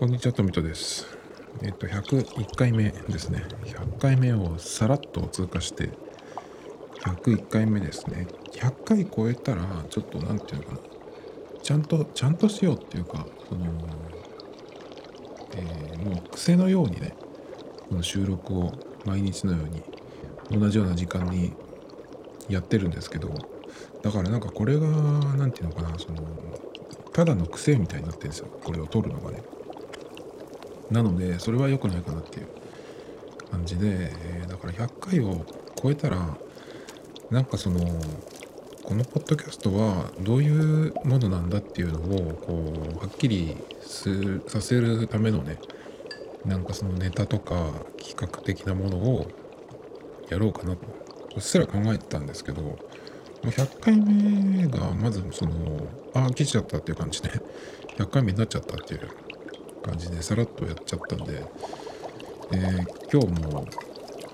こんにちは、トミトです。えっと、101回目ですね。100回目をさらっと通過して、101回目ですね。100回超えたら、ちょっと、なんていうのかな。ちゃんと、ちゃんとしようっていうか、その、えーもう癖のようにね、この収録を毎日のように、同じような時間にやってるんですけど、だからなんかこれが、なんていうのかな、その、ただの癖みたいになってるんですよ。これを撮るのがね。なので、それは良くないかなっていう感じで、えだから100回を超えたら、なんかその、このポッドキャストはどういうものなんだっていうのを、こう、はっきりさせるためのね、なんかそのネタとか企画的なものをやろうかなと、うっすら考えてたんですけど、100回目がまずその、ああ、来ちゃったっていう感じで、100回目になっちゃったっていう感じでさらっとやっちゃったんで、えー今日も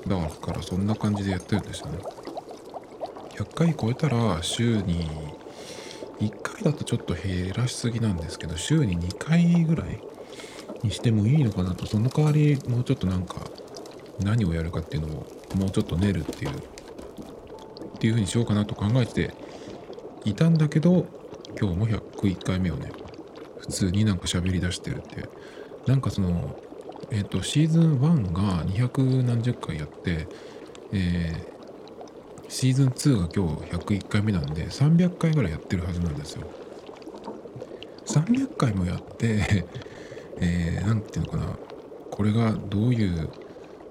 だからそんな感じでやってるんですよね。100回超えたら週に1回だとちょっと減らしすぎなんですけど週に2回ぐらいにしてもいいのかなとその代わりもうちょっとなんか何をやるかっていうのをもうちょっと練るっていうっていう風にしようかなと考えていたんだけど今日も101回目をね普通になんか喋り出してるって。なんかそのえっ、とシーズン1が200何十回やってえーシーズン2が今日101回目なんで300回ぐらいやってるはずなんですよ。300回もやって えー、なんていうのかな。これがどういう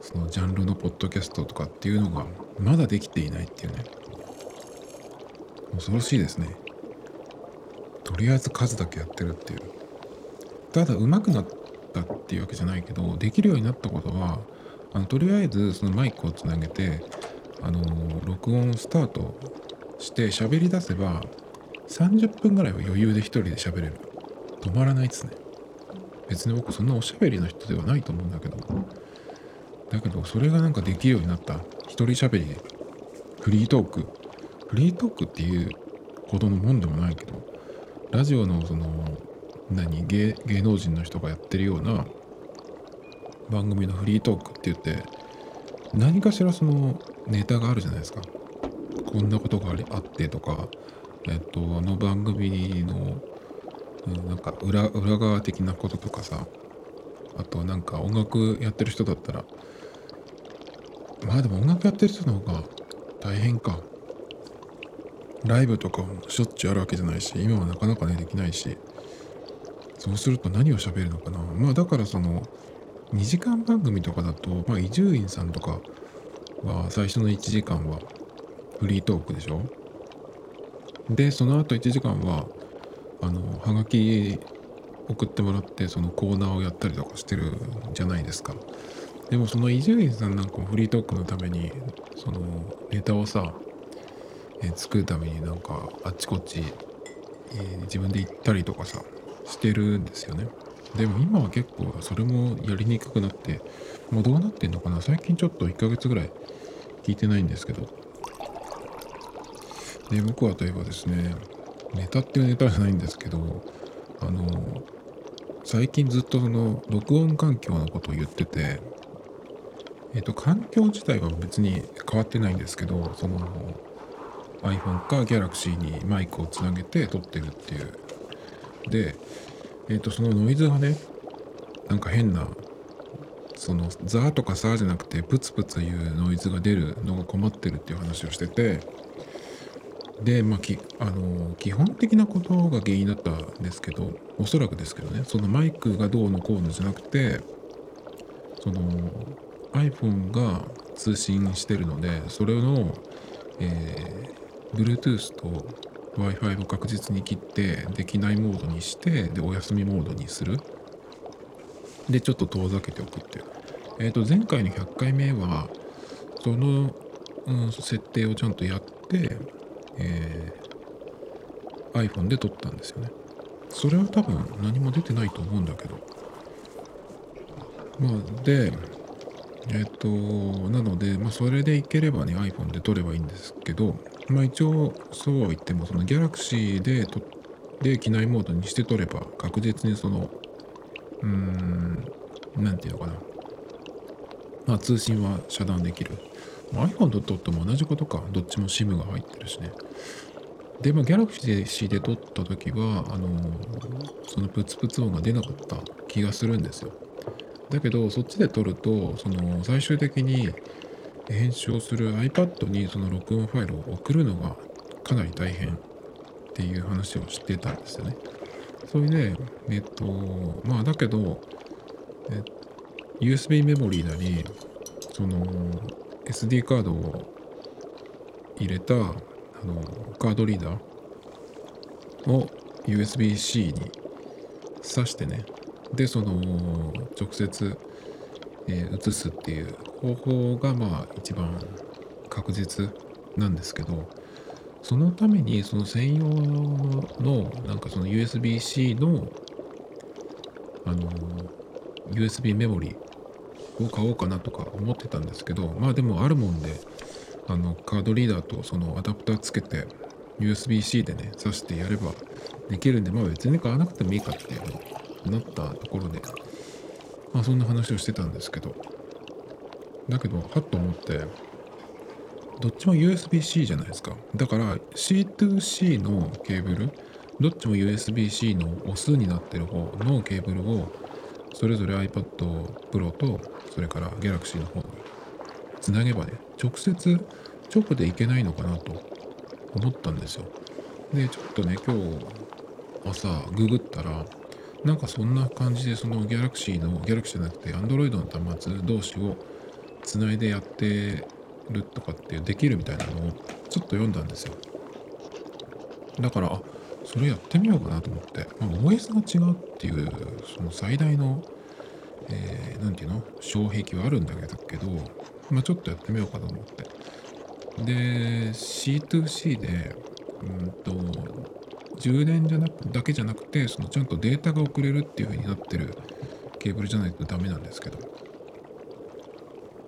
そのジャンルのポッドキャストとかっていうのがまだできていないっていうね。恐ろしいですね。とりあえず数だけやってるっていう。ただ上手くなったっていうわけじゃないけどできるようになったことはあのとりあえずそのマイクをつなげてあの録音スタートして喋り出せば30分ぐらいは余裕で一人で喋れる。止まらないですね。別に僕そんなおしゃべりの人ではないと思うんだけど。だけどそれがなんかできるようになった。一人喋りフリートーク。フリートークっていうほどのもんでもないけど。ラジオのその何芸芸能人の人がやってるような番組のフリートークって言って何かしらそのネタがあるじゃないですか。こんなことがありあってとかえっとあの番組の、うん、なんか裏裏側的なこととかさあとなんか音楽やってる人だったらまあでも音楽やってる人の方が大変か。ライブとかもしょっちゅうあるわけじゃないし今はなかなかねできないし。そうすると何を喋るのかな。まあだからその2時間番組とかだとまあ伊集院さんとかは最初の1時間はフリートークでしょ。でその後1時間はあのはがき送ってもらってそのコーナーをやったりとかしてるじゃないですか。でもその伊集院さんなんかもフリートークのためにそのネタをさ、えー作るためになんかあっちこっち、えー自分で行ったりとかさしてるんですよね。でも今は結構それもやりにくくなってもうどうなってんのかな。最近ちょっと1ヶ月ぐらい聞いてないんですけど。で僕はといえばですねネタっていうネタじゃないんですけどあの最近ずっとその録音環境のことを言っててえっ、と環境自体は別に変わってないんですけどその iPhone か Galaxy にマイクをつなげて撮ってるっていう。でえっ、とそのノイズがねなんか変なそのザーとかサーじゃなくてプツプツいうノイズが出るのが困ってるっていう話をしてて。でまあきあの基本的なことが原因だったんですけどおそらくですけどねそのマイクがどうのこうのじゃなくてその iPhone が通信してるのでそれの、えー Bluetooth と Wi-Fi を確実に切ってできないモードにしてでお休みモードにする。でちょっと遠ざけておくっていう。えっ、と前回の100回目はその、うん、設定をちゃんとやって、えー iPhone で撮ったんですよね。それは多分何も出てないと思うんだけど。まあでえっ、となので、まあ、それでいければね iPhone で撮ればいいんですけどまあ一応そうは言ってもその Galaxy で撮って機内モードにして撮れば確実にそのうーん、なんていうのかな。まあ、通信は遮断できる。iPhone と撮っても同じことか。どっちも SIM が入ってるしね。で、まあ、Galaxy で撮った時は、あのそのプツプツ音が出なかった気がするんですよ。だけど、そっちで撮ると、その最終的に編集をする iPad にその録音ファイルを送るのがかなり大変っていう話をしてたんですよね。それで、えっと、まあだけど、え USB メモリーなり、その SD カードを入れたあのカードリーダーを USB-C に挿してね、で、その直接、え、移すっていう方法がまあ一番確実なんですけど、そのためにその専用のなんかその USB-C のあの USB メモリを買おうかなとか思ってたんですけどまあでもあるもんであのカードリーダーとそのアダプターつけて USB-C でね挿してやればできるんでまあ別に買わなくてもいいかっていうなったところでまあそんな話をしてたんですけどだけどはっと思ってどっちも USB-C じゃないですか。だから C2C のケーブルどっちも USB-C のオスになってる方のケーブルをそれぞれ iPad Pro とそれから Galaxy の方につなげばね直接直でいけないのかなと思ったんですよ。でちょっとね今日朝ググったらなんかそんな感じでその Galaxy の Galaxy じゃなくて Android の端末同士をつないでやってるとかっていうできるみたいなのをちょっと読んだんですよ。だからあそれやってみようかなと思って、まあ、OS が違うっていうその最大の何、えー、て言うの？障壁はあるんだけど、まあ、ちょっとやってみようかと思って。で C2C でうんと充電じゃなくだけじゃなくてそのちゃんとデータが送れるっていう風になってるケーブルじゃないとダメなんですけど、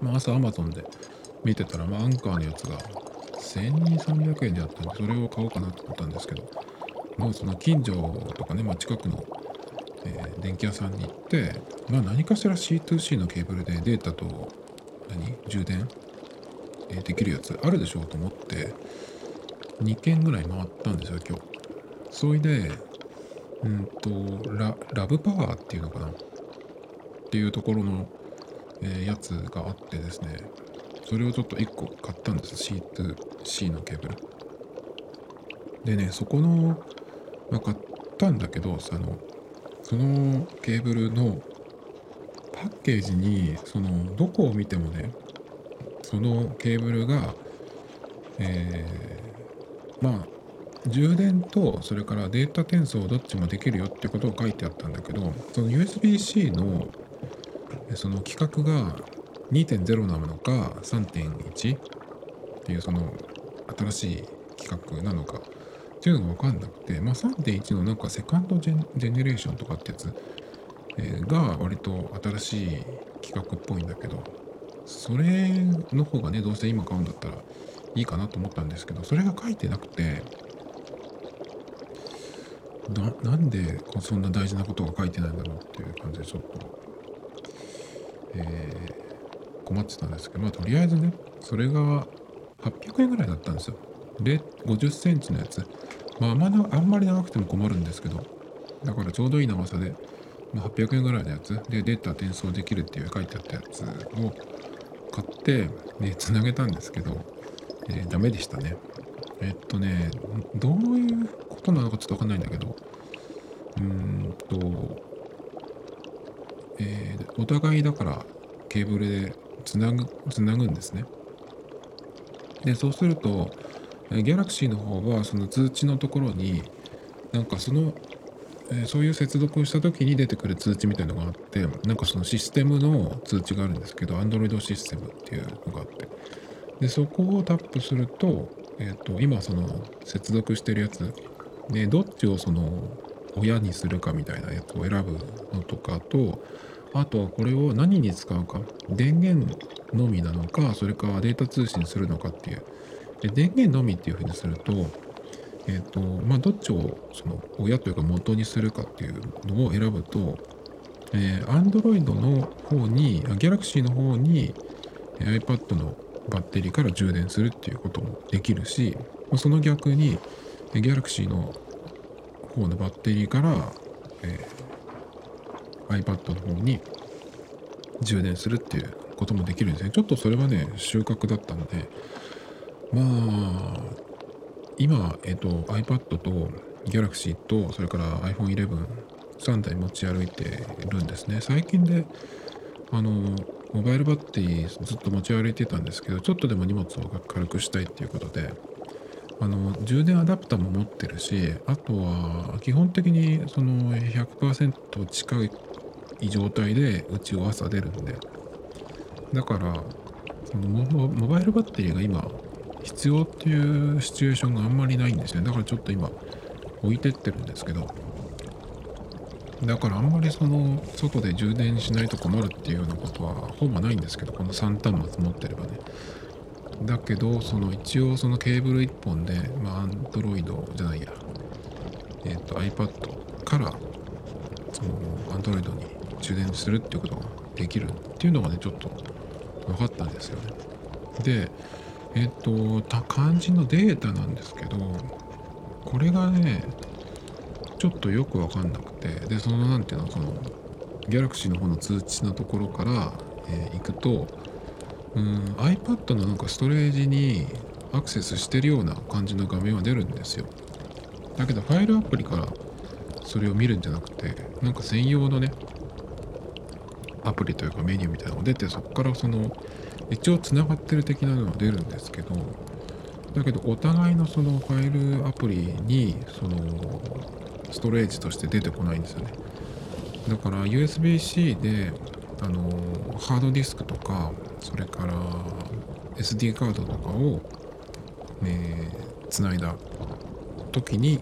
まあ、朝 Amazon で見てたら、まあ、アンカーのやつが1200円であったんでそれを買おうかなと思ったんですけどもうその近所とかね、まあ、近くの、えー、電気屋さんに行って、まあ、何かしら C2C のケーブルでデータと何？充電、えー、できるやつあるでしょうと思って2軒ぐらい回ったんですよ今日。それでうんとララブパワーっていうのかな？っていうところの、えー、やつがあってですね。それをちょっと1個買ったんです。C2C のケーブル。でねそこのまあ、買ったんだけどあのそのケーブルのパッケージにそのどこを見てもねそのケーブルがえー、まあ充電とそれからデータ転送どっちもできるよってことを書いてあったんだけどその USB-C のその規格が2.0なのか3.1っていうその新しい規格なのかっていうのが分かんなくて、まあ、3.1のなんかセカンドジェネレーションとかってやつ、え、が割と新しい企画っぽいんだけど、それの方がね、どうせ今買うんだったらいいかなと思ったんですけど、それが書いてなくて、ななんでそんな大事なことが書いてないんだろうっていう感じでちょっと、えー、困ってたんですけど、まあとりあえずね、それが800円ぐらいだったんですよ。50センチのやつ。まあ、あんまあんまり長くても困るんですけど、だからちょうどいい長さで、まあ、800円ぐらいのやつでデータ転送できるっていう書いてあったやつを買って、ね、つなげたんですけど、えー、ダメでしたね。えっとね、どういうことなのかちょっとわかんないんだけど、うーんと、えー、お互いだからケーブルでつなぐ、つなぐんですね。で、そうすると、ギャラクシーの方はその通知のところになんかその、えそういう接続をした時に出てくる通知みたいのがあってなんかそのシステムの通知があるんですけど Android システムっていうのがあってでそこをタップすると,、えーと、今その接続してるやつでどっちをその親にするかみたいなやつを選ぶのとかとあとはこれを何に使うか電源のみなのかそれかデータ通信するのかっていう。で電源のみっていうふうにすると、えっ、ー、と、まあ、どっちをその親というか元にするかっていうのを選ぶと、えー、Android の方に、Galaxy の方に iPad のバッテリーから充電するっていうこともできるし、その逆に Galaxy の方のバッテリーから、えー、iPad の方に充電するっていうこともできるんですね。ちょっとそれはね、収穫だったので、まあ、今、えっ、と、iPad と Galaxy と、それから iPhone 11、3台持ち歩いてるんですね。最近で、あの、モバイルバッテリーずっと持ち歩いてたんですけど、ちょっとでも荷物を軽くしたいっていうことで、あの充電アダプターも持ってるしあとは基本的にその100%近い状態でうちを朝出るんで。だからそのモバイルバッテリーが今必要っていうシチュエーションがあんまりないんですよだからちょっと今置いてってるんですけど。だからあんまりその外で充電しないと困るっていうようなことはほぼないんですけどこの3端末持ってればね。だけどその一応そのケーブル1本でまあ Android じゃないや。えっ、ー、と iPad からその Android に充電するっていうことができるっていうのがねちょっと分かったんですよね。でえっ、ー、と漢字のデータなんですけどこれがねちょっとよく分かんなくてでその何ていうのそのギャラクシーの方の通知のところから、えー、行くとうん iPad のなんかストレージにアクセスしてるような感じの画面は出るんですよ。だけどファイルアプリからそれを見るんじゃなくてなんか専用のねアプリというかメニューみたいなのが出てそこからその一応つながってる的なのが出るんですけどだけどお互いのそのファイルアプリにそのストレージとして出てこないんですよね。だから USB-C であのハードディスクとかそれから SD カードとかをえー、つないだ時に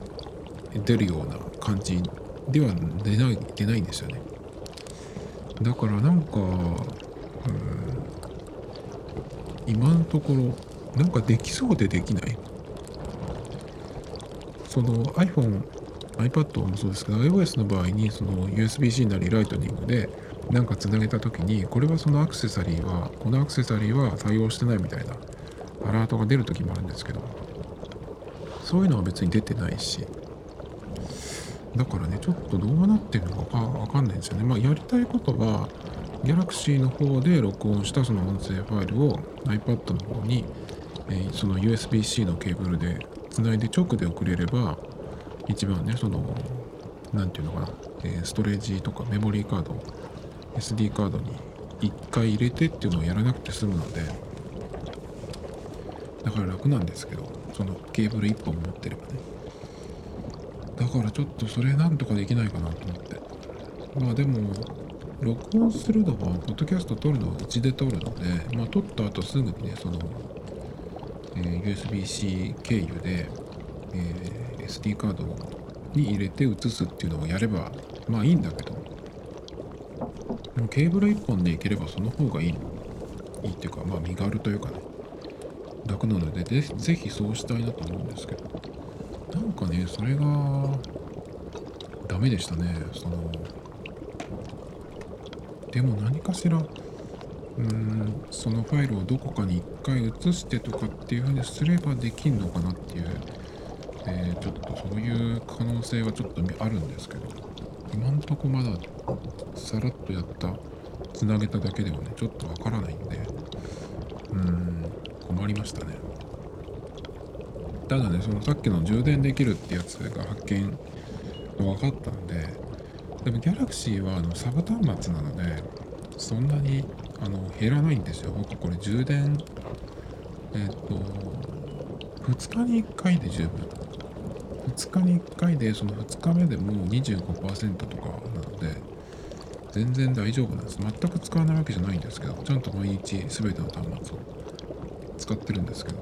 出るような感じでは出ない出ないんですよね。だからなんか、うん、今のところなんかできそうでできない。その iPhone iPad もそうですけど iOS の場合にその USB-C なりライトニングでなんかつなげた時にこれはそのアクセサリーはこのアクセサリーは対応してないみたいなアラートが出る時もあるんですけどそういうのは別に出てないしだからねちょっとどうなってるのかわかんないんですよね。まあやりたいことは Galaxy の方で録音したその音声ファイルを iPad の方に、え、その USB-C のケーブルでつないで直で送れれば一番ねその何て言うのかな、え、ストレージとかメモリーカード SD カードに1回入れてっていうのをやらなくて済むのでだから楽なんですけどそのケーブル1本持ってればね。だからちょっとそれなんとかできないかなと思って。まあでも録音するのはポッドキャスト撮るのはうちで撮るのでまあ撮った後すぐにねその、えー、USB-C 経由で、えー、SD カードに入れて移すっていうのをやればまあいいんだけどでもケーブル1本でいければその方がいいいいっていうかまあ身軽というかね。楽なのでぜぜひそうしたいなと思うんですけど。なんかねそれがダメでしたね。そのでも何かしらうんそのファイルをどこかに一回移してとかっていう風にすればできんのかなっていう、えー、ちょっとそういう可能性はちょっとあるんですけど。今んとこまださらっとやったつなげただけではねちょっとわからないんで。うーん困りましたね。ただねそのさっきの充電できるってやつが発見分かったんででも Galaxy はあのサブ端末なのでそんなにあの減らないんですよ。僕これ充電えっ、と2日に1回で十分。2日に1回でその2日目でもう25%とかなので全然大丈夫なんです。全く使わないわけじゃないんですけどちゃんと毎日全ての端末を使ってるんですけど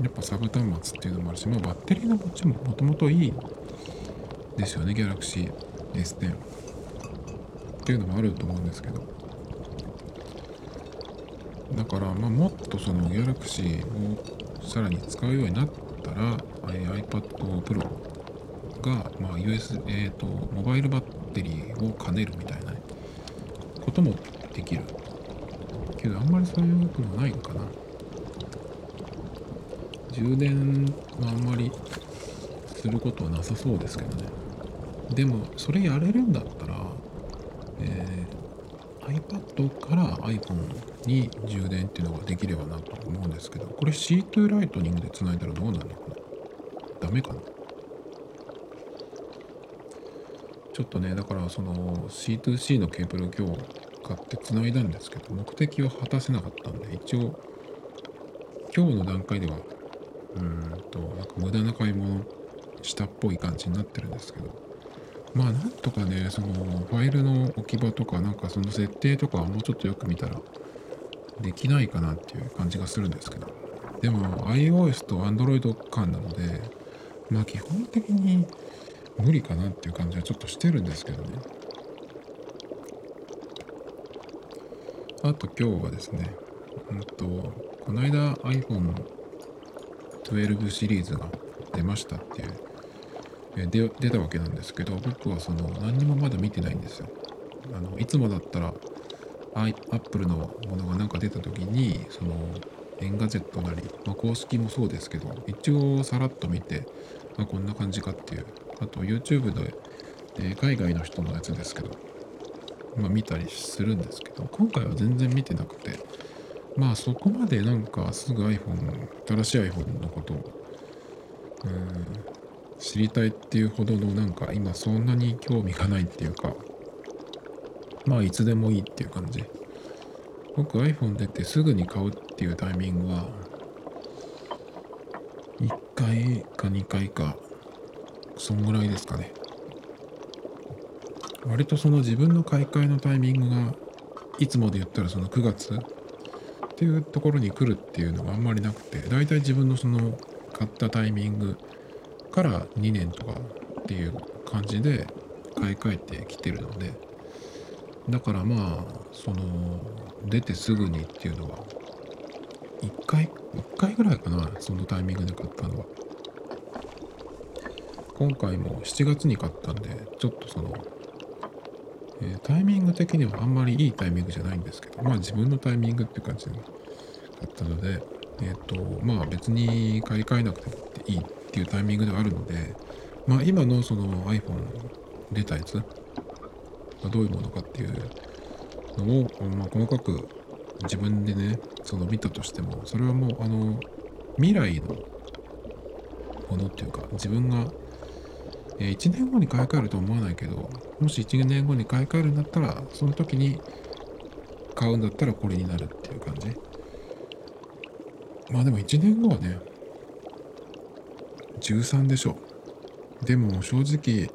やっぱサブ端末っていうのもあるし、まあ、バッテリーの持ちももともといいですよね Galaxy S10 っていうのもあると思うんですけど。だから、まあ、もっとその Galaxy をさらに使うようになったら iPad Pro が、まあ、US、えーと、モバイルバッテリーを兼ねるみたいな、こともできる。けどあんまりそういうこともないのかな。充電はあんまりすることはなさそうですけどね。でもそれやれるんだったら、えー、iPad から iPhone に充電っていうのができればなと思うんですけどこれ C2 ライトニングで繋いだらどうなるのかな。ダメかな。ちょっとねだからその C2C のケーブルを今日買って繋いだんですけど目的を果たせなかったんで一応今日の段階ではうんとなんか無駄な買い物したっぽい感じになってるんですけどまあなんとかねそのファイルの置き場とかなんかその設定とかはもうちょっとよく見たらできないかなっていう感じがするんですけどでも iOS と Android 間なのでまあ基本的に無理かなっていう感じはちょっとしてるんですけどね。あと今日はですねうんとこの間 iPhone12 シリーズが出ましたっていうで出たわけなんですけど僕はその何にもまだ見てないんですよ。あのいつもだったらアップルのものが何か出た時にその Engadget なり、まあ、公式もそうですけど一応さらっと見て、まあ、こんな感じかっていう。あと YouTube で、え、海外の人のやつですけど、まあ、見たりするんですけど今回は全然見てなくてまあそこまでなんかすぐ iPhone 新しい iPhone のことをうん知りたいっていうほどのなんか今そんなに興味がないっていうかまあいつでもいいっていう感じ。僕 iPhone 出てすぐに買うっていうタイミングは1回か2回かそんぐらいですかね。割とその自分の買い替えのタイミングがいつもで言ったらその9月っていうところに来るっていうのがあんまりなくて大体自分のその買ったタイミングから2年とかっていう感じで買い替えてきてるのでだからまあその出てすぐにっていうのは1回1回ぐらいかなそのタイミングで買ったのは。今回も7月に買ったんでちょっとその、え、タイミング的にはあんまりいいタイミングじゃないんですけどまあ自分のタイミングっていう感じで買ったのでえっ、ー、とまあ別に買い替えなくてもいいっていうタイミングではあるので、まあ、今のその iPhone 出たやつがどういうものかっていうのを、まあ、細かく自分でねその見たとしてもそれはもうあの未来のものっていうか自分が1年後に買い替えるとは思わないけどもし1年後に買い替えるんだったらその時に買うんだったらこれになるっていう感じ。まあでも1年後はね13でしょ。でも正直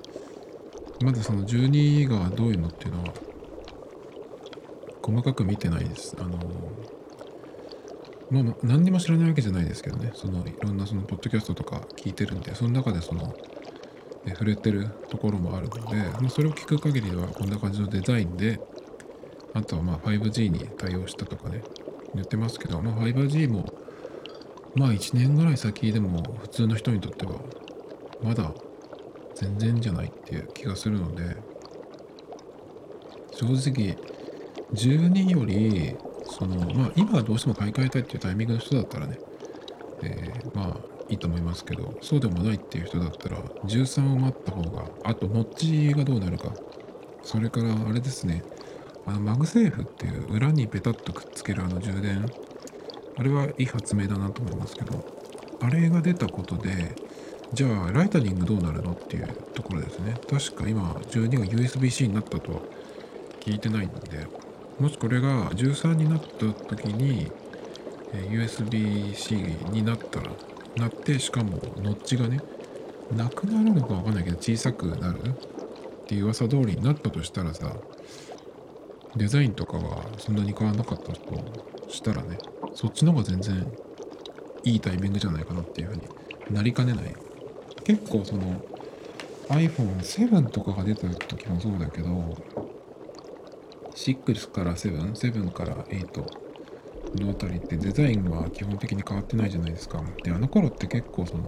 まだその12がどういうのっていうのは細かく見てないです。あのまあ何にも知らないわけじゃないですけどね。そのいろんなそのポッドキャストとか聞いてるんでその中でその、ね、触れてるところもあるので、まあ、それを聞く限りではこんな感じのデザインであとはまあ 5G に対応したとかね言ってますけど、まあ、5G もまあ1年ぐらい先でも普通の人にとってはまだ全然じゃないっていう気がするので正直12よりそのまあ今はどうしても買い替えたいっていうタイミングの人だったらね、えー、まあいいと思いますけどそうでもないっていう人だったら13を待った方があとノッチがどうなるか。それからあれですね。あの MagSafe っていう裏にペタッとくっつけるあの充電。あれはいい発明だなと思いますけどあれが出たことでじゃあ Lightning どうなるのっていうところですね。確か今12が USB-C になったとは聞いてないのでもしこれが13になった時に USB-C になったらなってしかもノッチがねなくなるのかわかんないけど小さくなる？っていう噂通りになったとしたらさデザインとかはそんなに変わらなかったとしたらねそっちの方が全然いいタイミングじゃないかなっていうふうになりかねない。結構その iPhone7 とかが出た時もそうだけど6から77から8のあたりってデザインは基本的に変わってないじゃないですかであの頃って結構その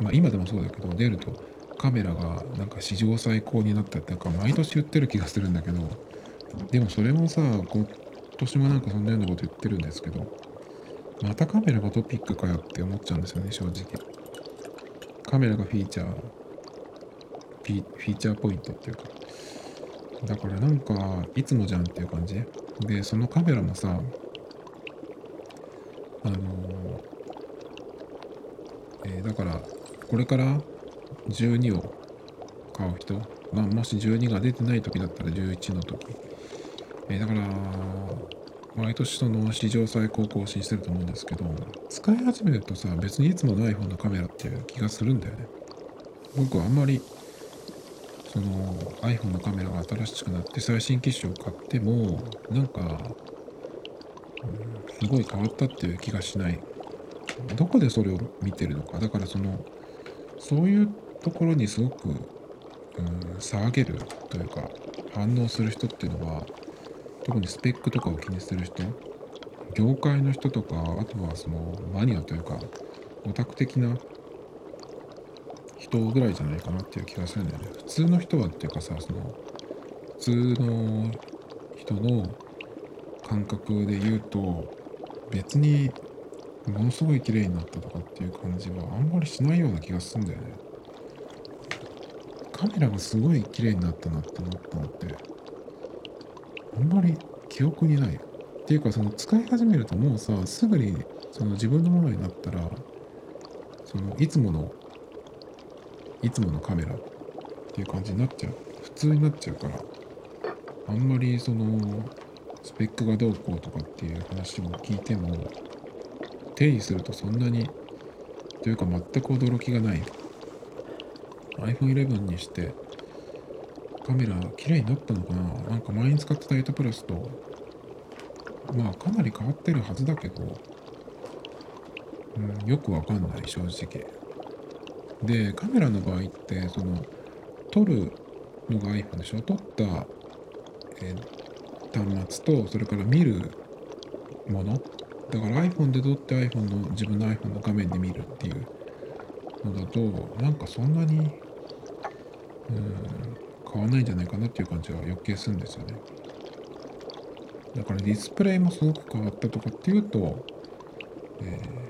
まあ今でもそうだけど出るとカメラがなんか史上最高になったってなんか毎年言ってる気がするんだけどでもそれもさ、今年もなんかそんなようなこと言ってるんですけど、またカメラがトピックかよって思っちゃうんですよね、正直。カメラがフィーチャー、フィーチャーポイントっていうか。だからなんか、いつもじゃんっていう感じ。で、そのカメラもさ、あのえーだから、これから12を買う人、まあ、もし12が出てない時だったら11の時。えーだから、毎年その史上最高更新してると思うんですけど、使い始めるとさ、別にいつもの iPhone のカメラっていう気がするんだよね。僕はあんまり、その iPhone のカメラが新しくなって最新機種を買っても、なんか、すごい変わったっていう気がしない。どこでそれを見てるのか。だからその、そういうところにすごく、うん、騒げるというか、反応する人っていうのは、特にスペックとかを気にする人、業界の人とか、あとはそのマニアというか、オタク的な人ぐらいじゃないかなっていう気がするんだよね。普通の人はっていうかさ、その、普通の人の感覚で言うと、別にものすごい綺麗になったとかっていう感じはあんまりしないような気がするんだよね。カメラがすごい綺麗になったなって思ったのって、あんまり記憶にない。っていうか、その使い始めるともうさ、すぐにその自分のものになったら、そのいつもの、いつものカメラっていう感じになっちゃう。普通になっちゃうから、あんまりその、スペックがどうこうとかっていう話を聞いても、定義するとそんなに、というか全く驚きがない。iPhone 11にして、カメラ綺麗になったのかな？なんか前に使ってた8プラスと、まあかなり変わってるはずだけど、うん、よくわかんない、正直。で、カメラの場合って、その、撮るのが iPhone でしょ？撮った、えー端末と、それから見るもの。だから iPhone で撮って iPhone の、自分の iPhone の画面で見るっていうのだと、なんかそんなに、うん、変わんないんじゃないかなっていう感じは余計するんですよね。だからディスプレイもすごく変わったとかっていうと、えー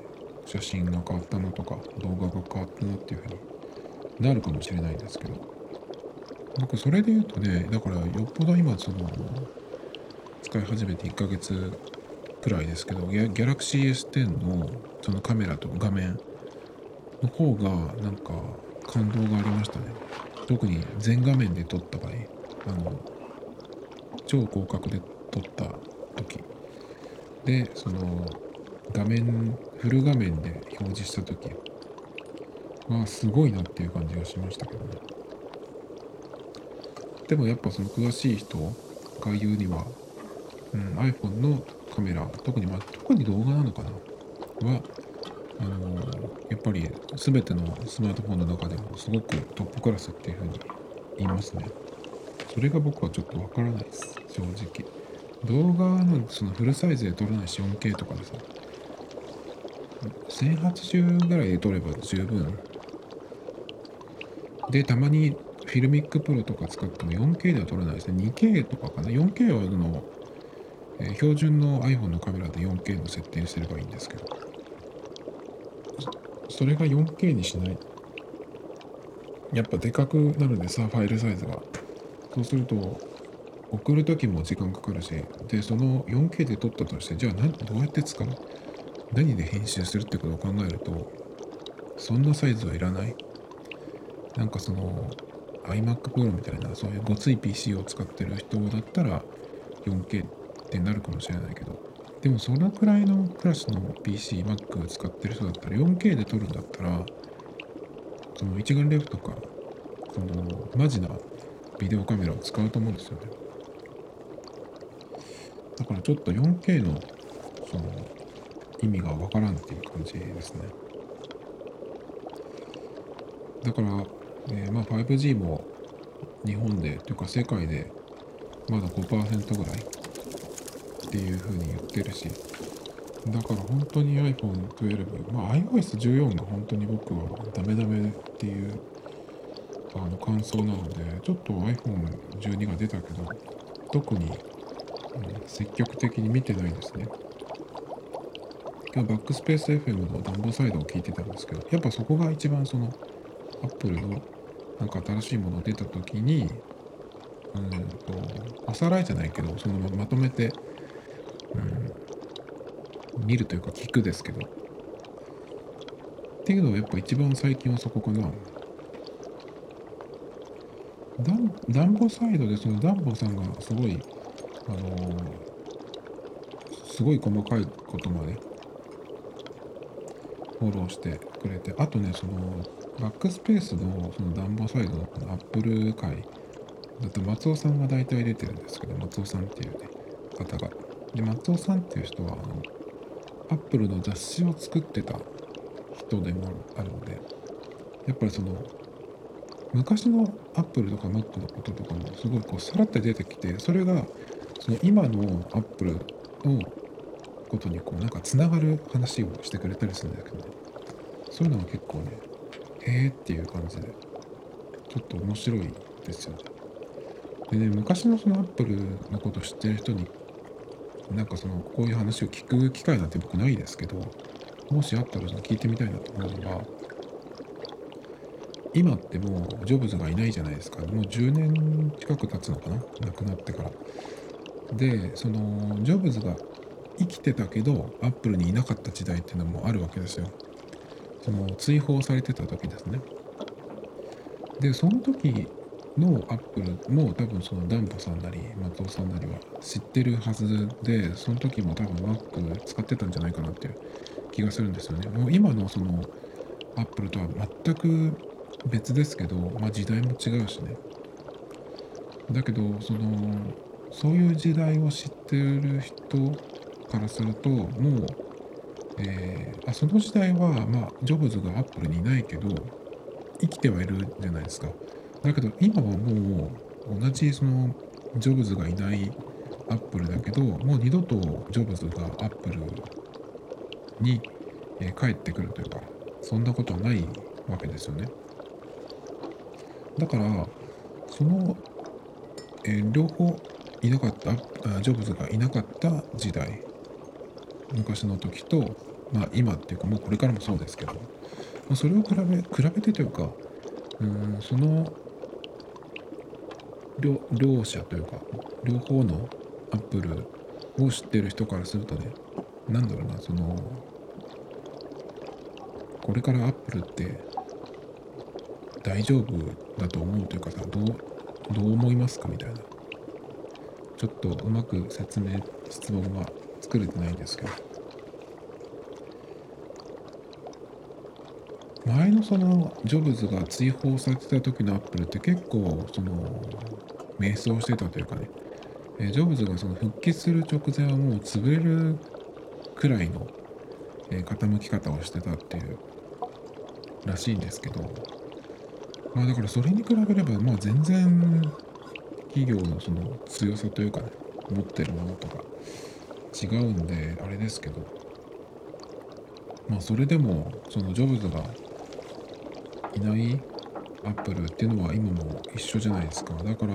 写真が変わったのとか動画が変わったなっていうふうになるかもしれないんですけど僕それで言うとねだからよっぽど今その使い始めて1ヶ月くらいですけどギャ Galaxy S10 のそのカメラと画面の方がなんか感動がありましたね特に全画面で撮った場合あの超広角で撮った時でその画面フル画面で表示した時はすごいなっていう感じがしましたけどねでもやっぱその詳しい人が言うには、うん、iPhone のカメラ特にまあ特に動画なのかな？はあのやっぱり全てのスマートフォンの中でもすごくトップクラスっていうふうに言いますね。それが僕はちょっとわからないです。正直。動画のそのフルサイズで撮らないし 4K とかでさ1080ぐらいで撮れば十分。でたまに FiLMiC Pro とか使っても 4K では撮れないですね。2K とかかな？4K はあの、えー標準の iPhone のカメラで 4K の設定にすればいいんですけど。それが 4K にしない。やっぱでかくなるんでさファイルサイズが。そうすると送る時も時間かかるしでその 4K で撮ったとしてじゃあどうやって使う？何で編集するってことを考えるとそんなサイズはいらない。なんかその iMac Pro みたいなそういうごつい PC を使ってる人だったら 4K ってなるかもしれないけど。でもそのくらいのクラスの PC、Mac 使ってる人だったら 4K で撮るんだったらその一眼レフとかそのマジなビデオカメラを使うと思うんですよね。だからちょっと 4K のその意味がわからんっていう感じですね。だから、えーまあ 5G も日本でというか世界でまだ5%ぐらいっていう風に言ってるしだから本当に iPhone12 まあ iOS14 が本当に僕はダメダメっていうあの感想なのでちょっと iPhone12 が出たけど特にうん、積極的に見てないですね。今日バックスペース FM の暖房サイドを聞いてたんですけど、やっぱそこが一番その、アップルのなんか新しいもの出た時に、うんと、おさらいじゃないけど、そのまとめて、見るというか聞くですけど、っていうのはやっぱ一番最近はそこかな。ダンボサイドでそのダンボさんがすごい、あのー、すごい細かいことまでフォローしてくれて、あとね、そのバックスペースのそのダンボサイドのアップル界だと松尾さんが大体出てるんですけど、松尾さんっていうね、方が。で、松尾さんっていう人は、あの、アップルの雑誌を作ってた人でもあるので、やっぱりその、昔のアップルとか Mac のこととかもすごいこうさらって出てきて、それがその今のアップルのことにこうなんかつながる話をしてくれたりするんだけど、ね、そういうのが結構ねへえっていう感じでちょっと面白いですよね。でね昔のそのアップルのこと知ってる人になんかそのこういう話を聞く機会なんて僕ないですけどもしあったら聞いてみたいなと思うのが今ってもうジョブズがいないじゃないですか。もう10年近く経つのかな？亡くなってから。でそのジョブズが生きてたけどアップルにいなかった時代っていうのもあるわけですよ。その追放されてた時ですね。でその時のアップルも多分そのダンボさんなり松尾さんなりは知ってるはずでその時も多分 Mac 使ってたんじゃないかなっていう気がするんですよね。もう今のそのアップルとは全く別ですけど、まあ、時代も違うしね。だけどそのそういう時代を知ってる人からするともう、えー、あその時代は、まあ、ジョブズがアップルにいないけど生きてはいるじゃないですか。だけど今はもう同じそのジョブズがいないアップルだけどもう二度とジョブズがアップルに、え帰ってくるというかそんなことはないわけですよね。だからその、えー、両方いなかったジョブズがいなかった時代昔の時と、まあ、今っていうかもうこれからもそうですけど、まあ、それを比べ比べてというかうんその両両者というか両方のアップルを知ってる人からするとね何だろうなそのこれからアップルって大丈夫だと思うというかさどうどう思いますかみたいな。ちょっとうまく説明質問が作れてないんですけど。前のそのジョブズが追放されてた時のアップルって結構その迷走してたというかね。ジョブズがその復帰する直前はもう潰れるくらいの傾き方をしてたっていうらしいんですけど。まあだからそれに比べればまあ全然企業のその強さというかね持ってるものとか違うんであれですけど。まあそれでもそのジョブズがいないアップルっていうのは今も一緒じゃないですか。だから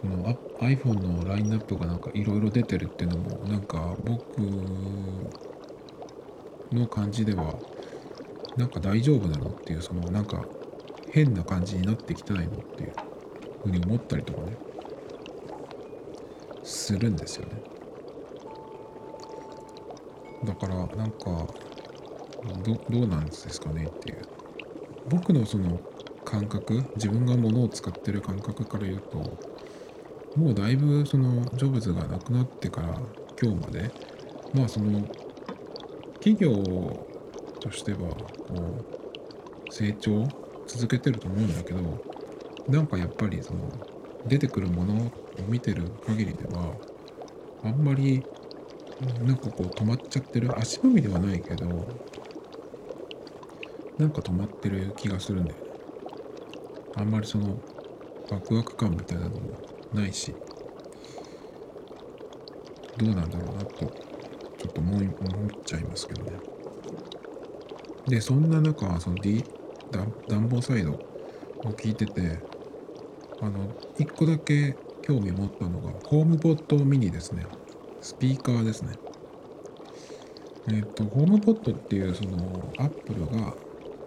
その iPhone のラインナップがなんかいろいろ出てるっていうのもなんか僕の感じではなんか大丈夫なのっていうそのなんか変な感じになってきてないのっていうふうに思ったりとかねするんですよね。だからなんかどどうなんですかねっていう。僕のその感覚自分が物を使ってる感覚から言うともうだいぶそのジョブズが亡くなってから今日までまあその企業としてはこう成長続けてると思うんだけどなんかやっぱりその出てくるものを見てる限りではあんまりなんかこう止まっちゃってる足踏みではないけどなんか止まってる気がするんだよねあんまりそのワクワク感みたいなのもないしどうなんだろうなとちょっと思い思っちゃいますけどねでそんな中その、D、暖房サイドを聞いててあの1個だけ興味持ったのが、ホームポットミニですね。スピーカーですね。えっ、と、ホームポットっていう、その、アップルが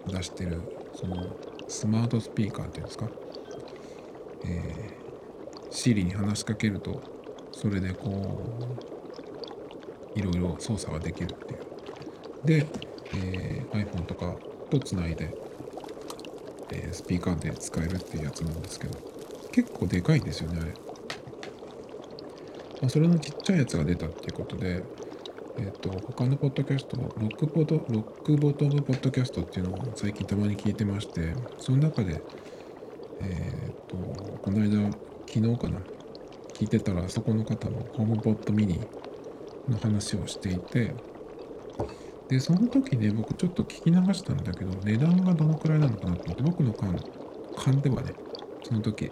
出してる、その、スマートスピーカーっていうんですか？えー、Siri に話しかけると、それでこう、いろいろ操作ができるっていう。で、えー、iPhone とかとつないで、えー、スピーカーで使えるっていうやつなんですけど、結構でかいんですよね、あれ。まあ、それのちっちゃいやつが出たっていうことで、えっ、と、他のポッドキャスト、ロックボト、ロックボトムポッドキャストっていうのを最近たまに聞いてまして、その中で、えっ、と、この間、昨日かな、聞いてたら、そこの方もホームポットミニの話をしていて、で、その時ね、僕ちょっと聞き流したんだけど、値段がどのくらいなのかなと思って、僕の勘、勘ではね、その時、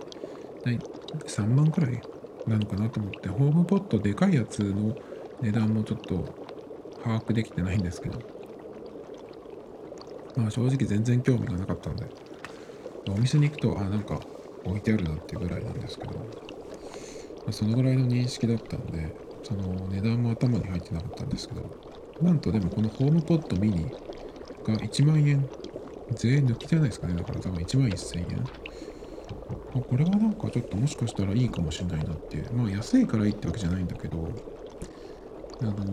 3万くらいなのかなと思って、ホームポットでかいやつの値段もちょっと把握できてないんですけど、まあ正直全然興味がなかったんで、お店に行くと、あ、なんか置いてあるなっていうぐらいなんですけど、まあ、そのぐらいの認識だったんで、その値段も頭に入ってなかったんですけど、なんとでもこのホームポットミニが1万円、税抜きじゃないですかね。だから多分1万1000円。これはなんかちょっともしかしたらいいかもしれないなっていう。まあ安いからいいってわけじゃないんだけど、あのー、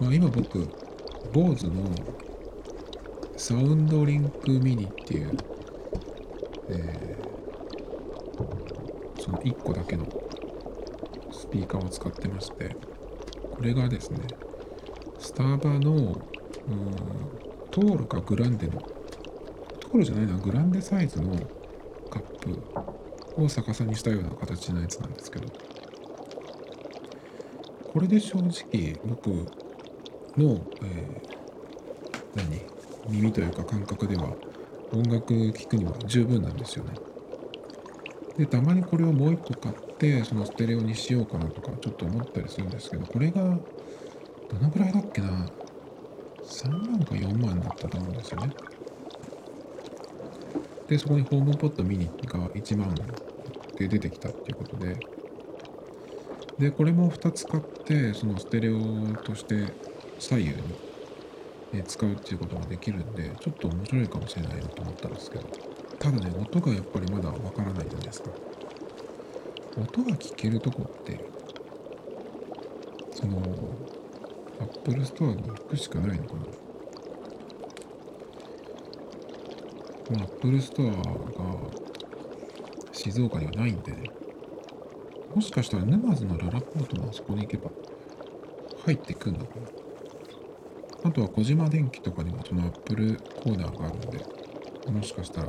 まあ今僕、BOSE のサウンドリンクミニっていう、えー、その1個だけのスピーカーを使ってまして、これがですね、スタバの、うん、トールかグランデの、トールじゃないな、グランデサイズのカップを逆さにしたような形のやつなんですけど、これで正直僕の、えー、何？耳というか感覚では音楽聴くには十分なんですよね。で、たまにこれをもう一個買って、そのステレオにしようかなとかちょっと思ったりするんですけど、これがどのくらいだっけな？3万か4万だったと思うんですよね。で、そこにホームポットミニが1万で出てきたっていうことで、で、これも2つ買って、そのステレオとして左右に使うっていうことができるんで、ちょっと面白いかもしれないなと思ったんですけど。ただね、音がやっぱりまだわからないじゃないですか。音が聞けるとこって、その、Apple Store に行くしかないのかな。まあ、Apple Store が静岡にはないんでね。もしかしたら沼津のララポートのあそこに行けば入ってくんのかな？あとは小島電機とかにもその Apple コーナーがあるんで、もしかしたら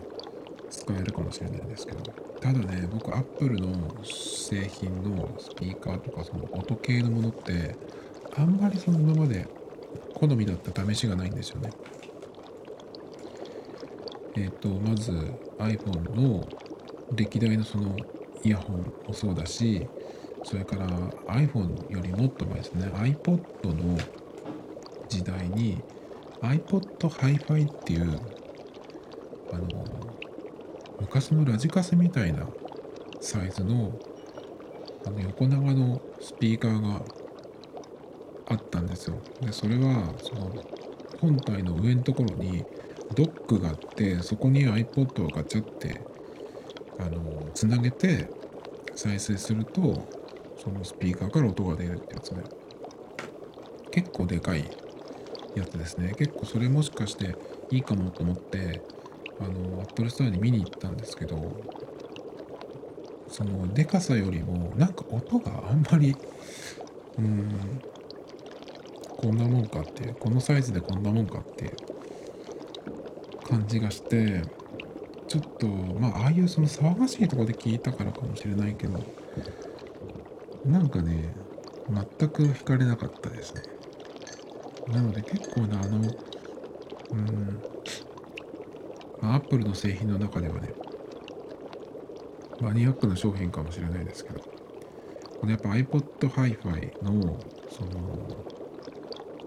使えるかもしれないですけどただね僕アップルの製品のスピーカーとかその音系のものってあんまりその今まで好みだった試しがないんですよねえっ、ー、とまず iPhone の歴代のそのイヤホンもそうだしそれから iPhone よりもっと前ですね iPod の時代に iPod Hi-Fi っていうあの昔のラジカセみたいなサイズのあの横長のスピーカーがあったんですよ。で、それはその本体の上のところにドックがあって、そこに iPod をガチャってあのつなげて再生すると、そのスピーカーから音が出るってやつで、結構でかいやつですね。結構それもしかしていいかもと思って、あの、 Apple Store に見に行ったんですけど、その、でかさよりも、なんか音があんまり、うん、こんなもんかっていう、このサイズでこんなもんかっていう感じがして、ちょっと、まあ、ああいうその騒がしいとこで聞いたからかもしれないけど、なんかね、全く惹かれなかったですね。なので結構な、あの、うん、まあ、アップルの製品の中ではね、マニアックな商品かもしれないですけど、このやっぱ iPod Hi-Fi の、その、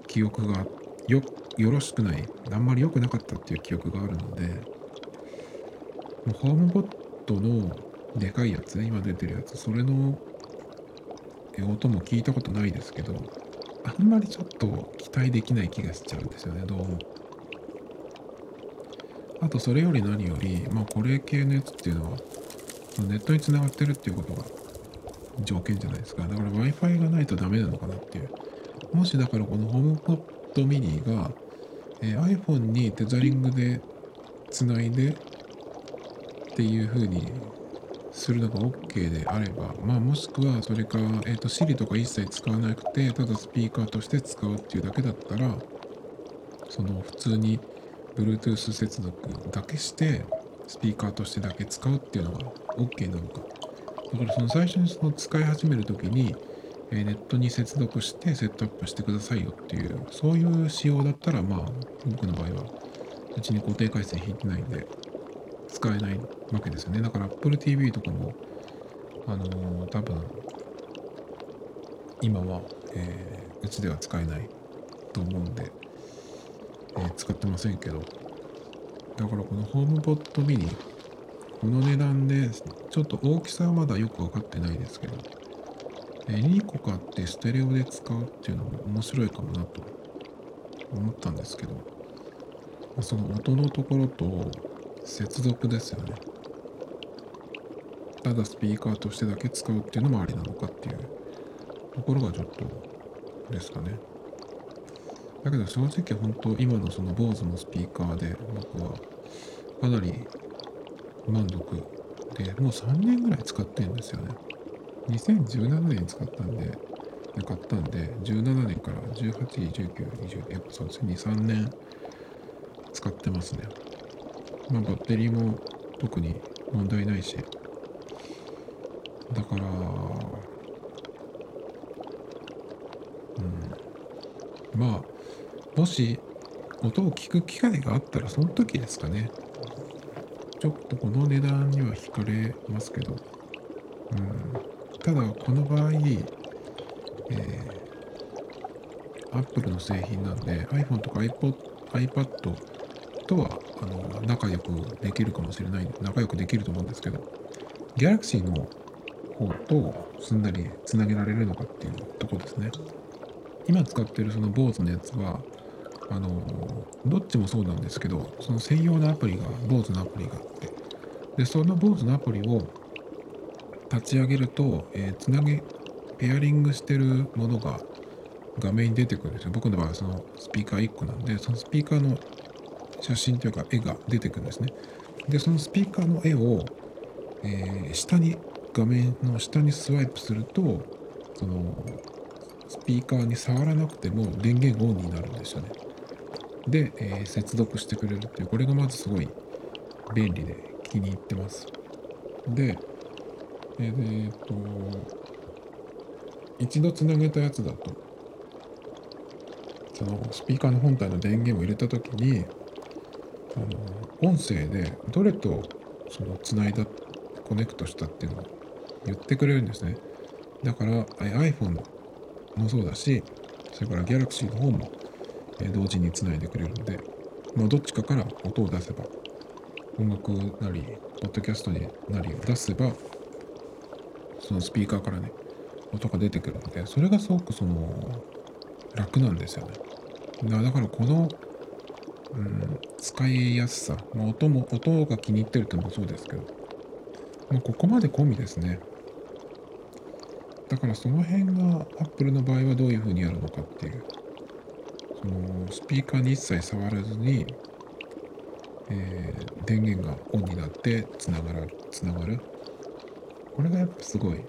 記憶がよ、よろしくない、あんまり良くなかったっていう記憶があるので、ホームボットのでかいやつ、今出てるやつ、それの音も聞いたことないですけど、あんまりちょっと期待できない気がしちゃうんですよね、どうも。あと、それより何より、まあ、これ系のやつっていうのは、ネットにつながってるっていうことが条件じゃないですか。だから Wi-Fi がないとダメなのかなっていう。もしだからこのホームポットミニが、えー、iPhone にテザリングでつないでっていう風にするのが OK であれば、まあ、もしくはそれか、えーと、Siri とか一切使わなくてただスピーカーとして使うっていうだけだったらその普通に Bluetooth 接続だけしてスピーカーとしてだけ使うっていうのが OK なのか。だからその最初にその使い始める時にえネットに接続してセットアップしてくださいよっていうそういう仕様だったらまあ僕の場合はうちに固定回線引いてないんで使えないわけですよね。だから Apple TV とかも、あのー、多分、今は、えー、うちでは使えないと思うんで、えー、使ってませんけど、だからこのホームポットミニ、この値段で、ちょっと大きさはまだよく分かってないですけど、えー、2個買ってステレオで使うっていうのも面白いかもなと思ったんですけど、その音のところと接続ですよね。ただスピーカーとしてだけ使うっていうのもありなのかっていうところがちょっとですかね。だけど正直本当今のその BOSE のスピーカーで僕はかなり満足でもう3年ぐらい使ってんですよね。2017年に使ったんで、買ったんで、17年から18、19、20、やっぱそうですね、2、3年使ってますね。まあ、バッテリーも特に問題ないし、だから、うん、まあ、もし音を聞く機会があったらその時ですかね。ちょっとこの値段には惹かれますけど、うん、ただこの場合、えー、Apple の製品なんで iPhone とか iPod, iPad とはあの仲良くできるかもしれない仲良くできると思うんですけど Galaxy の方とすんなりつなげられるのかっていうとこですね。今使ってるその BOSE のやつはあのどっちもそうなんですけどその専用のアプリが BOSE のアプリがあってでその BOSE のアプリを立ち上げると、えー、つなげペアリングしてるものが画面に出てくるんですよ。僕の場合はそのスピーカー1個なんでそのスピーカーの写真というか絵が出てくるんですね。で、そのスピーカーの絵を、えー、下に、画面の下にスワイプすると、その、スピーカーに触らなくても電源オンになるんですよね。で、えー、接続してくれるっていう、これがまずすごい便利で気に入ってます。で、えー、っと、一度つなげたやつだと、そのスピーカーの本体の電源を入れた時に、あの音声でどれとそのつないだコネクトしたっていうのを言ってくれるんですね。だから iPhone もそうだしそれから Galaxy の方も同時につないでくれるんで、まあ、どっちかから音を出せば音楽なりポッドキャストになりを出せばそのスピーカーからね音が出てくるのでそれがすごくその楽なんですよね。だからこのうん、使いやすさ、まあ、音も、音が気に入ってるってのもそうですけど、まあ、ここまで込みですね。だからその辺が Apple の場合はどういうふうにやるのかっていう、そのスピーカーに一切触らずに、えー、電源がオンになってつながる、つながる。これがやっぱすごい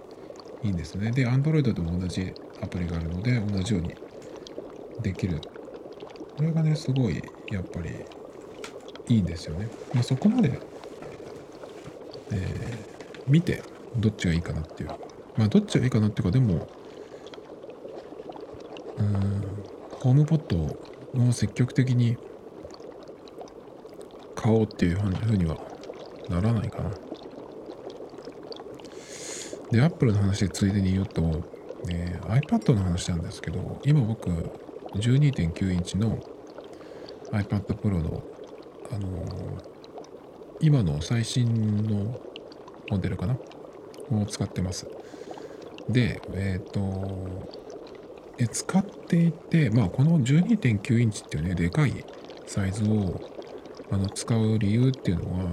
いいんですね。で、Android でも同じアプリがあるので、同じようにできるこれがねすごいやっぱりいいんですよね。まあ、そこまで、えー、見てどっちがいいかなっていう。まあどっちがいいかなっていうかでもうんホームポットを積極的に買おうっていうふうにはならないかな。で、Apple の話でついでに言うと、えー、iPad の話なんですけど、今僕、12.9インチの iPad Pro の、あのー、今の最新のモデルかな？を使ってます。で、えっ、ー、と、え使っていて、まあ、この12.9インチっていうね、でかいサイズをあの使う理由っていうのは、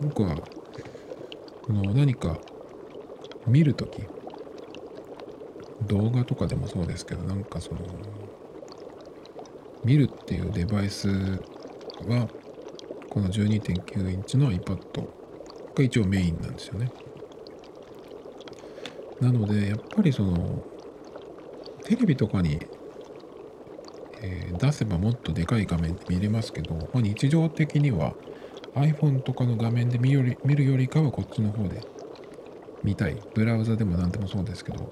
僕はこの何か見るとき、動画とかでもそうですけど、なんかその、見るっていうデバイスは、この12.9インチの iPad が一応メインなんですよね。なので、やっぱりその、テレビとかに、えー、出せばもっとでかい画面見れますけど、まあ、日常的には iPhone とかの画面で見より見るよりかはこっちの方で見たい。ブラウザでも何でもそうですけど、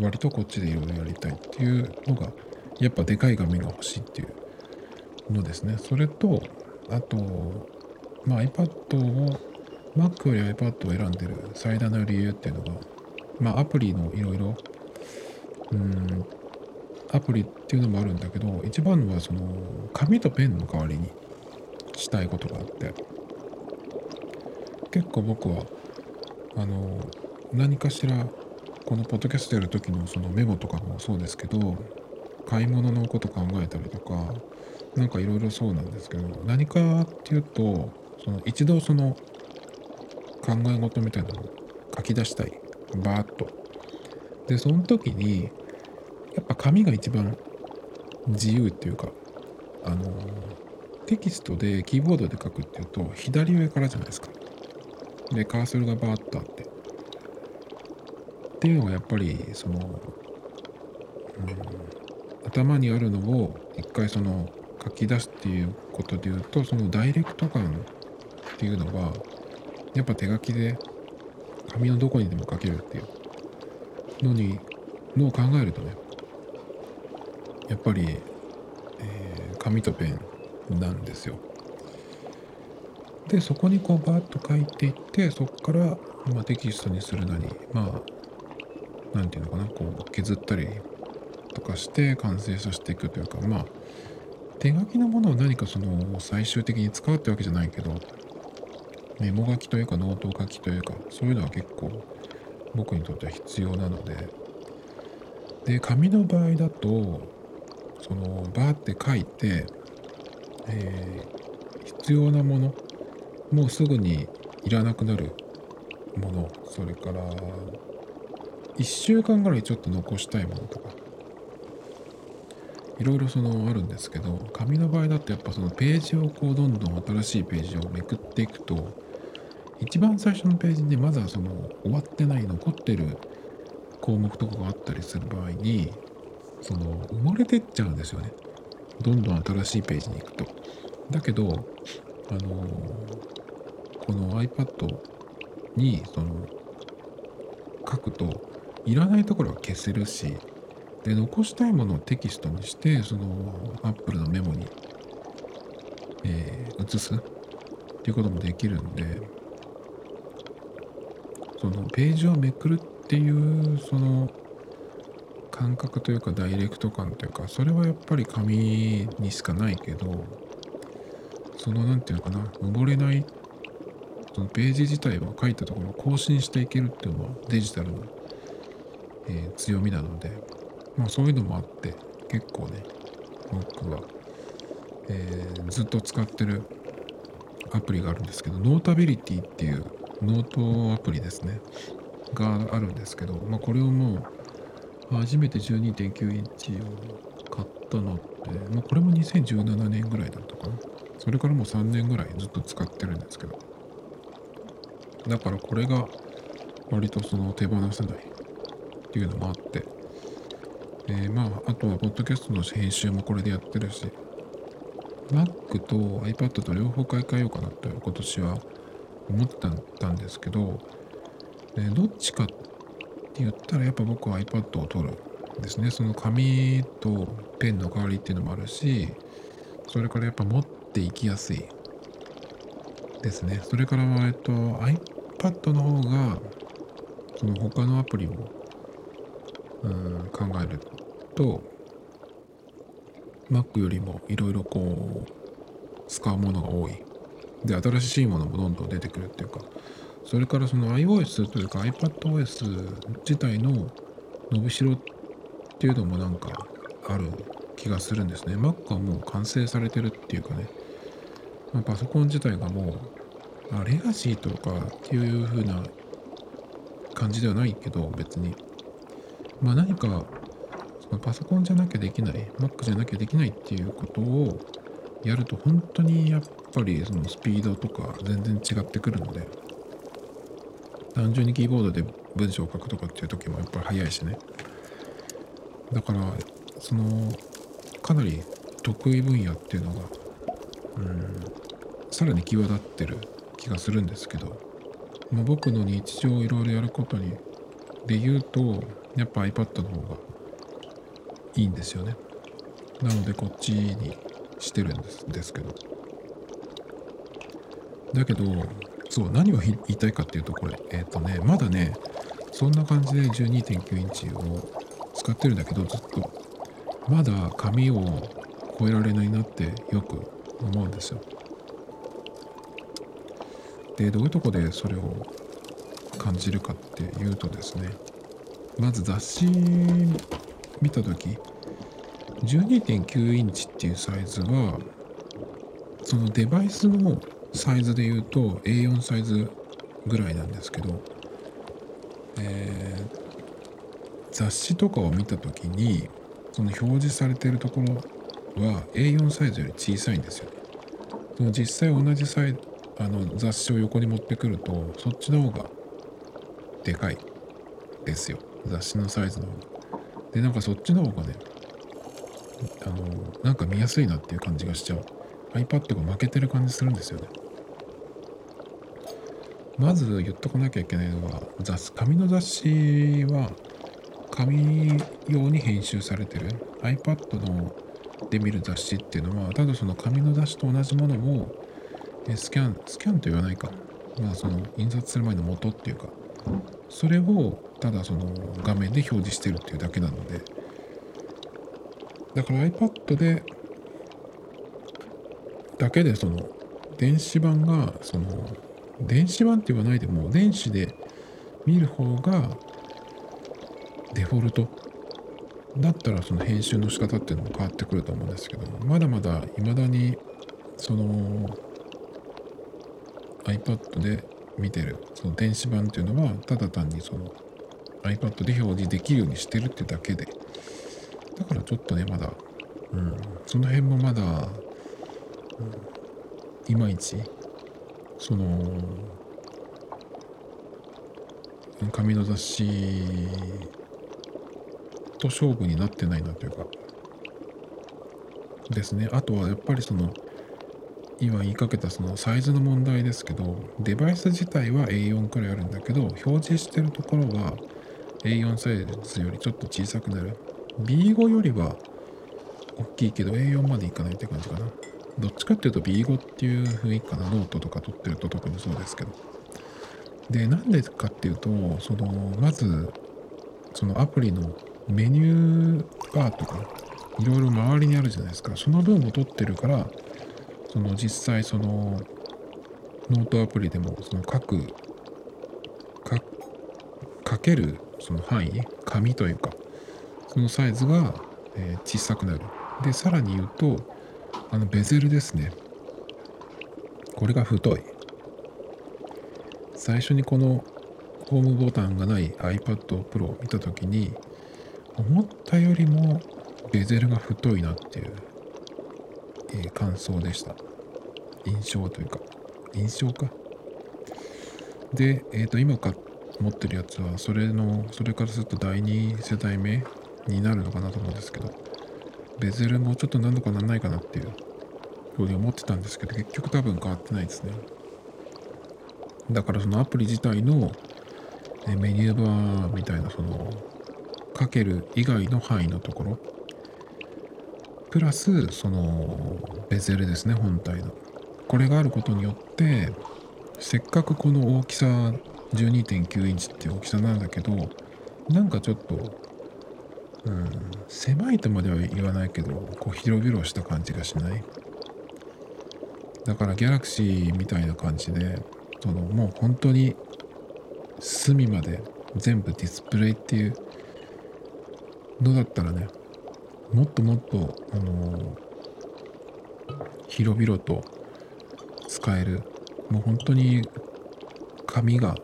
割とこっちでいろいろやりたいっていうのが、やっぱでかい画面が欲しいっていうのですね。それと、あと、まあ、iPad を、Mac より iPad を選んでる最大の理由っていうのが、まあ、アプリのいろいろ、うん、アプリっていうのもあるんだけど、一番のはその、紙とペンの代わりにしたいことがあって、結構僕は、あの、何かしら、このポッドキャストやる時のそのメモとかもそうですけど、買い物のこと考えたりとか、なんかいろいろそうなんですけど、何かっていうと、その一度その考え事みたいなのを書き出したい。バーッと。で、その時に、やっぱ紙が一番自由っていうか、あの、テキストでキーボードで書くっていうと、左上からじゃないですか。で、カーソルがバーッとあって。っていうのがやっぱり、その、うん、頭にあるのを一回その書き出すっていうことで言うと、そのダイレクト感っていうのが、やっぱ手書きで紙のどこにでも書けるっていうのに、のを考えるとね、やっぱり、えー、紙とペンなんですよ。で、そこにこうバーッと書いていって、そこから、まあ、テキストにするなり、まあ、なんていうのかな、こう削ったりとかして完成させていくというか、まあ、手書きのものを何かその最終的に使うってわけじゃないけど、メモ書きというかノート書きというかそういうのは結構僕にとっては必要なので。で紙の場合だとそのバーって書いて、えー、必要なものもうすぐにいらなくなるものそれから1週間ぐらいちょっと残したいものとかいろいろそのあるんですけど紙の場合だとやっぱそのページをこうどんどん新しいページをめくっていくと一番最初のページにまだその終わってない残ってる項目とかがあったりする場合にその埋もれてっちゃうんですよね。どんどん新しいページに行くと。だけどあのこの iPad にその書くといらないところは消せるしで残したいものをテキストにしてその Apple のメモに、えー、移すっていうこともできるんでそのページをめくるっていうその感覚というかダイレクト感というかそれはやっぱり紙にしかないけどその何て言うのかな登れないそのページ自体は書いたところを更新していけるっていうのはデジタルの、えー、強みなので、まあ、そういうのもあって結構ね僕は、えー、ずっと使ってるアプリがあるんですけど Notability っていうノートアプリですね。があるんですけど、まあ、これをもう初めて12.9インチを買ったのって、まあ、これも2017年ぐらいだったかな。それからもう3年ぐらいずっと使ってるんですけど。だからこれが割とその手放せないっていうのもあって、え、まああとはポッドキャストの編集もこれでやってるし Mac と iPad と両方買い替えようかなって今年は思ったんですけど、でどっちかって言ったらやっぱ僕は iPad を取るんですね。その紙とペンの代わりっていうのもあるし、それからやっぱ持っていきやすいですね。それからえっと iPad の方がその他のアプリをうん考えると Mac よりもいろいろこう使うものが多いで新しいものもどんどん出てくるっていうかそれからその iOS というか iPadOS 自体の伸びしろっていうのもなんかある気がするんですね。Mac はもう完成されてるっていうかね、まあ、パソコン自体がもう、あレガシーとかっていう風な感じではないけど、別に。まあ何か、パソコンじゃなきゃできない、Mac じゃなきゃできないっていうことをやると本当にやっぱりそのスピードとか全然違ってくるので、単純にキーボードで文章を書くとかっていう時もやっぱり早いしね。だから、その、かなり得意分野っていうのが、うん、さらに際立ってる気がするんですけど、ま、僕の日常いろいろやることにで言うとやっぱ iPad の方がいいんですよね。なのでこっちにしてるんですですけど。だけどそう何を言いたいかっていうとこれえっ、ー、とねまだねそんな感じで12.9インチを使ってるんだけどずっと。まだ紙を超えられないなってよく思うんですよ。でどういうとこでそれを感じるかっていうとですねまず雑誌見た時12.9インチっていうサイズはそのデバイスのサイズで言うと A4 サイズぐらいなんですけど、えー、雑誌とかを見た時にその表示されてるところは A4 サイズより小さいんですよ。その実際同じサイあの雑誌を横に持ってくるとそっちの方がでかいですよ雑誌のサイズの方がでなんかそっちの方がねあのなんか見やすいなっていう感じがしちゃう。iPad が負けてる感じするんですよね。まず言っとかなきゃいけないのは雑紙の雑誌は紙用に編集されてる。iPad ので見る雑誌っていうのはただその紙の雑誌と同じものをスキャン、スキャンと言わないか。まあその印刷する前の元っていうか、それをただその画面で表示してるっていうだけなので、だから iPad で、だけでその電子版が、その、電子版って言わないでも、電子で見る方がデフォルト。だったらその編集の仕方っていうのも変わってくると思うんですけどまだまだ未だにその iPad で見てる。その電子版っていうのはただ単にその iPad で表示できるようにしてるってだけで。だからちょっとねまだ、うん、その辺もまだ、うん、いまいちその紙の雑誌と勝負になってないなというか。ですね。あとはやっぱりその今言いかけたそのサイズの問題ですけどデバイス自体は A4 くらいあるんだけど表示してるところは A4 サイズよりちょっと小さくなる。B5 よりは大きいけど A4 までいかないって感じかな。どっちかっていうと B5 っていう雰囲気かな。ノートとか取ってると特にそうですけど。でなんでかっていうとそのまずそのアプリのメニューバーとかいろいろ周りにあるじゃないですか。その分を取ってるからその実際そのノートアプリでもその書く書けるその範囲紙というかそのサイズが、え小さくなる。でさらに言うとあのベゼルですね。これが太い。最初にこのホームボタンがない iPad Pro を見た時に思ったよりもベゼルが太いなっていう。えー、感想でした。印象というか印象か。で、え、ー、と今か持ってるやつはそれのそれからすると第2世代目になるのかなと思うんですけどベゼルもちょっと何度かなんないかなっていうふうに思ってたんですけど結局多分変わってないですね。だからそのアプリ自体のメニューバーみたいなそのかける以外の範囲のところプラスそのベゼルですね本体の。これがあることによってせっかくこの大きさ12.9インチっていう大きさなんだけどなんかちょっと、うん、狭いとまでは言わないけどこう広々した感じがしない？だからギャラクシーみたいな感じでそのもう本当に隅まで全部ディスプレイっていうのだったらねもっともっとあの広々と使える。もう本当に紙が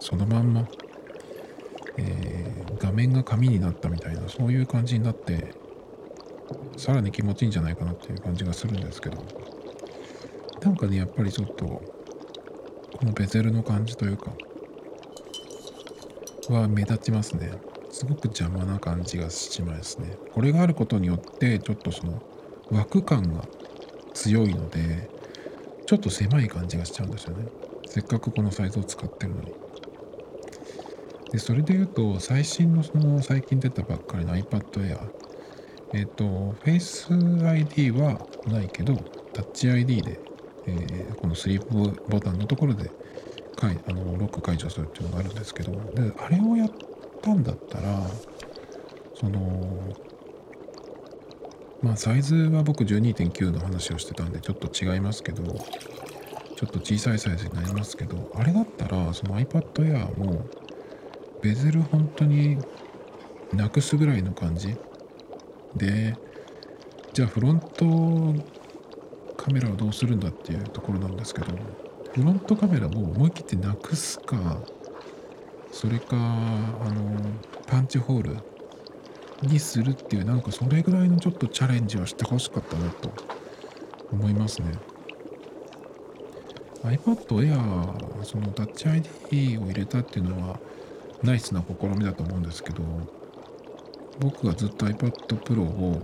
そのまんま、えー、画面が紙になったみたいなそういう感じになってさらに気持ちいいんじゃないかなっていう感じがするんですけど。なんかねやっぱりちょっとこのベゼルの感じというかは目立ちますね。すごく邪魔な感じがしますね。これがあることによってちょっとその枠感が強いのでちょっと狭い感じがしちゃうんですよね。せっかくこのサイズを使ってるのに。でそれで言うと最新のその最近出たばっかりの iPad Air えっ、ー、と Face ID はないけど Touch ID で、えー、このスリープボタンのところであのロック解除するっていうのがあるんですけど。であれをやったんだったらそのまあサイズは僕12.9の話をしてたんでちょっと違いますけどちょっと小さいサイズになりますけどあれだったらその iPad Air もベゼル本当になくすぐらいの感じ？でじゃあフロントカメラをどうするんだっていうところなんですけどフロントカメラを思い切ってなくすかそれかあのパンチホールにするっていうなんかそれぐらいのちょっとチャレンジはしてほしかったなと思いますね iPad Air そのタッチ ID を入れたっていうのはナイスな試みだと思うんですけど僕がずっと iPad Pro を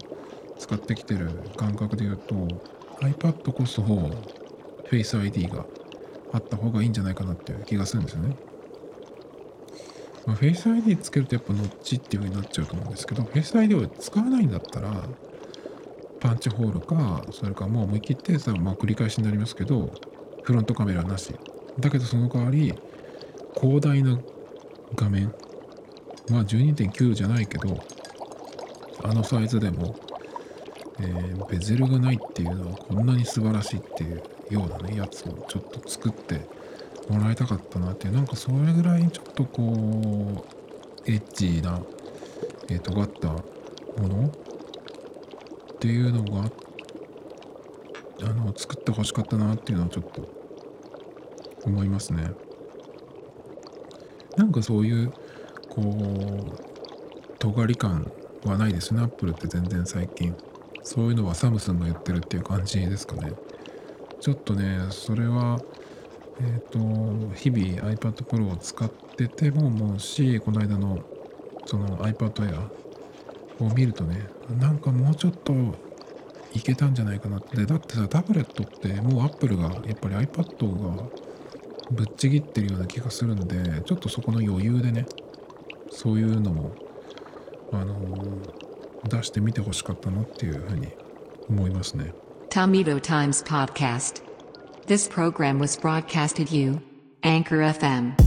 使ってきてる感覚で言うと iPad こそ Face ID があった方がいいんじゃないかなっていう気がするんですよね。まあ、Face ID つけるとやっぱノッチっていう風になっちゃうと思うんですけど Face ID を使わないんだったらパンチホールかそれかもう思い切ってさ、まあ、繰り返しになりますけどフロントカメラなし。だけどその代わり広大な画面まあ12.9じゃないけどあのサイズでも、えー、ベゼルがないっていうのはこんなに素晴らしいっていうようなねやつをちょっと作ってもらいたかったなっていうなんかそれぐらいちょっとこうエッジな、えー、尖ったものっていうのがあの作ってほしかったなっていうのはちょっと思いますね。なんかそういうこう尖り感はないですね。アップルって全然最近。そういうのはサムスンが言ってるっていう感じですかね。ちょっとねそれはえっ、ー、と日々 iPad Pro を使ってても思うしこの間のその iPad Air を見るとねなんかもうちょっといけたんじゃないかなってだってさタブレットってもう Apple がやっぱり iPad がぶっちぎってるような気がするんでちょっとそこの余裕でねそういうのもあのー、出してみてほしかったなっていうふうに思いますね。Tomato Times Podcast. This program was broadcasted you, Anchor FM.